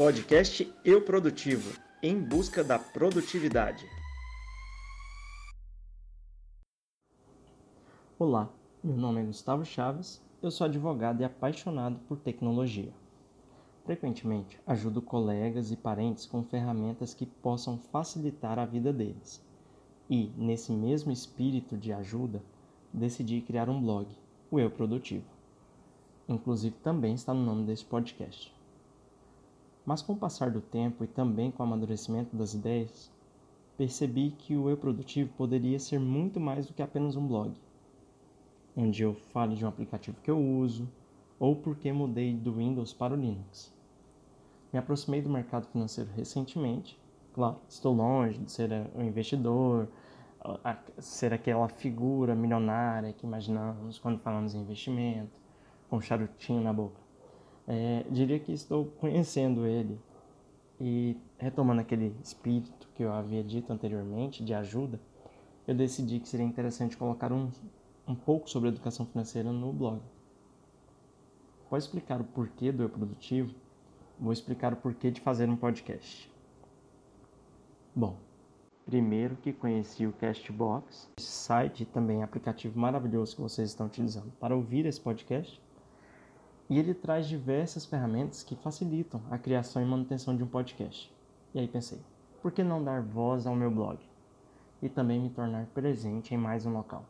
Podcast Eu Produtivo em busca da produtividade. Olá, meu nome é Gustavo Chaves, eu sou advogado e apaixonado por tecnologia. Frequentemente ajudo colegas e parentes com ferramentas que possam facilitar a vida deles. E, nesse mesmo espírito de ajuda, decidi criar um blog, o Eu Produtivo. Inclusive também está no nome desse podcast. Mas com o passar do tempo e também com o amadurecimento das ideias, percebi que o Eu Produtivo poderia ser muito mais do que apenas um blog, onde eu fale de um aplicativo que eu uso ou porque mudei do Windows para o Linux. Me aproximei do mercado financeiro recentemente. Claro, estou longe de ser um investidor, ser aquela figura milionária que imaginamos quando falamos em investimento, com um charutinho na boca. É, diria que estou conhecendo ele e retomando aquele espírito que eu havia dito anteriormente de ajuda, eu decidi que seria interessante colocar um, um pouco sobre educação financeira no blog. Pode explicar o porquê do eu produtivo vou explicar o porquê de fazer um podcast. Bom, primeiro que conheci o Castbox, site e também aplicativo maravilhoso que vocês estão utilizando para ouvir esse podcast. E ele traz diversas ferramentas que facilitam a criação e manutenção de um podcast. E aí pensei, por que não dar voz ao meu blog? E também me tornar presente em mais um local.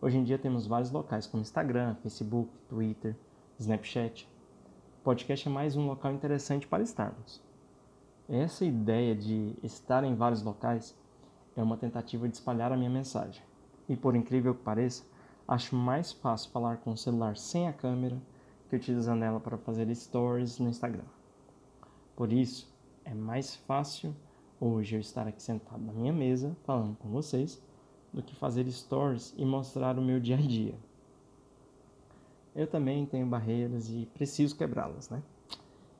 Hoje em dia temos vários locais como Instagram, Facebook, Twitter, Snapchat, podcast é mais um local interessante para estarmos. Essa ideia de estar em vários locais é uma tentativa de espalhar a minha mensagem. E por incrível que pareça, acho mais fácil falar com o celular sem a câmera que utilizando ela para fazer stories no Instagram. Por isso, é mais fácil hoje eu estar aqui sentado na minha mesa falando com vocês do que fazer stories e mostrar o meu dia a dia eu também tenho barreiras e preciso quebrá-las, né?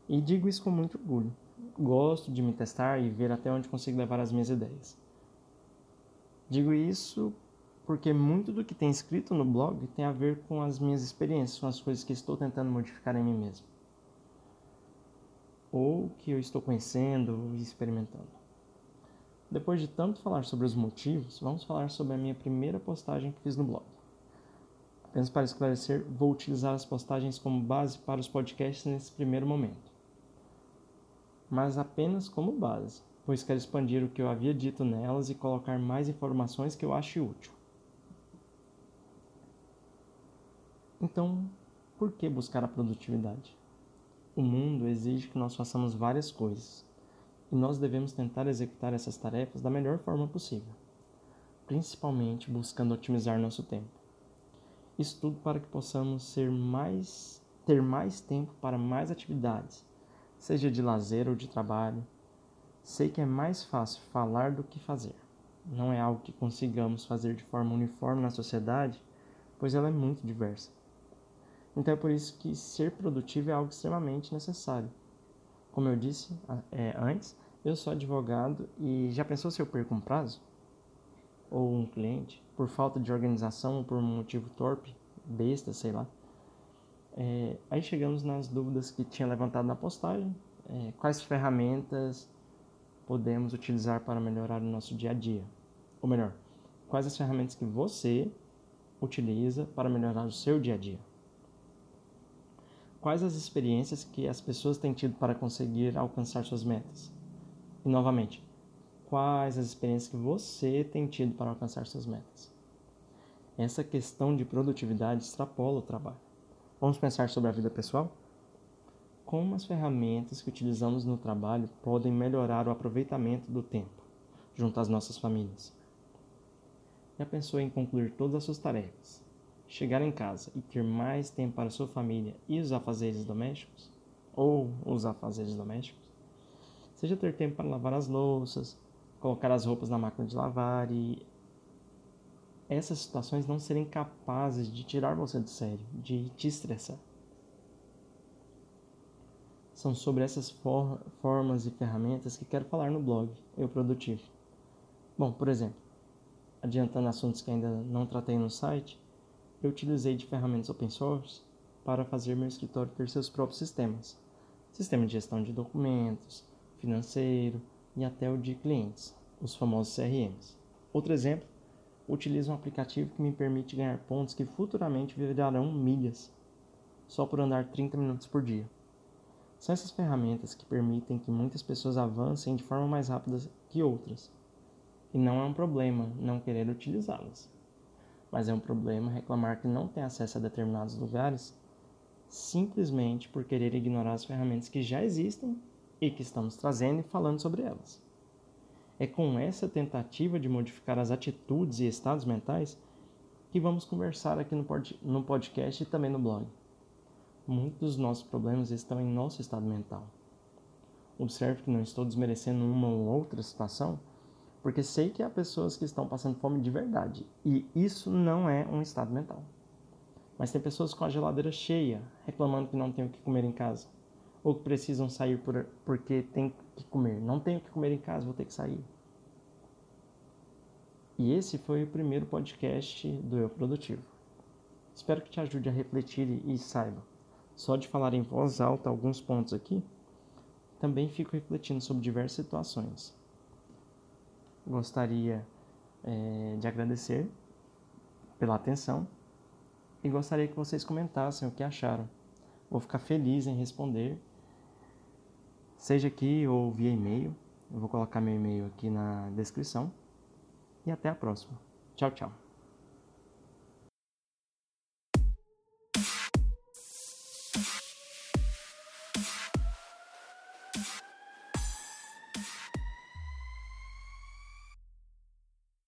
E digo isso com muito orgulho. Gosto de me testar e ver até onde consigo levar as minhas ideias. Digo isso porque muito do que tem escrito no blog tem a ver com as minhas experiências, com as coisas que estou tentando modificar em mim mesmo. Ou que eu estou conhecendo e experimentando. Depois de tanto falar sobre os motivos, vamos falar sobre a minha primeira postagem que fiz no blog. Apenas para esclarecer, vou utilizar as postagens como base para os podcasts nesse primeiro momento. Mas apenas como base, pois quero expandir o que eu havia dito nelas e colocar mais informações que eu ache útil. Então, por que buscar a produtividade? O mundo exige que nós façamos várias coisas, e nós devemos tentar executar essas tarefas da melhor forma possível, principalmente buscando otimizar nosso tempo. Isso tudo para que possamos ser mais, ter mais tempo para mais atividades, seja de lazer ou de trabalho. Sei que é mais fácil falar do que fazer. Não é algo que consigamos fazer de forma uniforme na sociedade, pois ela é muito diversa. Então é por isso que ser produtivo é algo extremamente necessário. Como eu disse é, antes, eu sou advogado e já pensou se eu perco um prazo? Ou um cliente? por falta de organização ou por um motivo torpe, besta, sei lá. É, aí chegamos nas dúvidas que tinha levantado na postagem. É, quais ferramentas podemos utilizar para melhorar o nosso dia a dia? Ou melhor, quais as ferramentas que você utiliza para melhorar o seu dia a dia? Quais as experiências que as pessoas têm tido para conseguir alcançar suas metas? E novamente, quais as experiências que você tem tido para alcançar suas metas. Essa questão de produtividade extrapola o trabalho. Vamos pensar sobre a vida pessoal? Como as ferramentas que utilizamos no trabalho podem melhorar o aproveitamento do tempo junto às nossas famílias? Já pensou em concluir todas as suas tarefas, chegar em casa e ter mais tempo para sua família e os afazeres domésticos? Ou os afazeres domésticos? Seja ter tempo para lavar as louças, colocar as roupas na máquina de lavar e essas situações não serem capazes de tirar você do sério, de te estressar. São sobre essas for formas e ferramentas que quero falar no blog Eu Produtivo. Bom, por exemplo, adiantando assuntos que ainda não tratei no site, eu utilizei de ferramentas open source para fazer meu escritório ter seus próprios sistemas, sistema de gestão de documentos, financeiro e até o de clientes, os famosos CRMs. Outro exemplo, utilizo um aplicativo que me permite ganhar pontos que futuramente virarão milhas, só por andar 30 minutos por dia. São essas ferramentas que permitem que muitas pessoas avancem de forma mais rápida que outras. E não é um problema não querer utilizá-las. Mas é um problema reclamar que não tem acesso a determinados lugares simplesmente por querer ignorar as ferramentas que já existem e que estamos trazendo e falando sobre elas. É com essa tentativa de modificar as atitudes e estados mentais que vamos conversar aqui no podcast e também no blog. Muitos dos nossos problemas estão em nosso estado mental. Observe que não estou desmerecendo uma ou outra situação, porque sei que há pessoas que estão passando fome de verdade e isso não é um estado mental. Mas tem pessoas com a geladeira cheia, reclamando que não tem o que comer em casa, ou que precisam sair por, porque tem que comer. Não tenho o que comer em casa, vou ter que sair. E esse foi o primeiro podcast do Eu Produtivo. Espero que te ajude a refletir e saiba só de falar em voz alta alguns pontos aqui, também fico refletindo sobre diversas situações. Gostaria é, de agradecer pela atenção e gostaria que vocês comentassem o que acharam. Vou ficar feliz em responder, seja aqui ou via e-mail. Eu vou colocar meu e-mail aqui na descrição. E até a próxima. Tchau, tchau.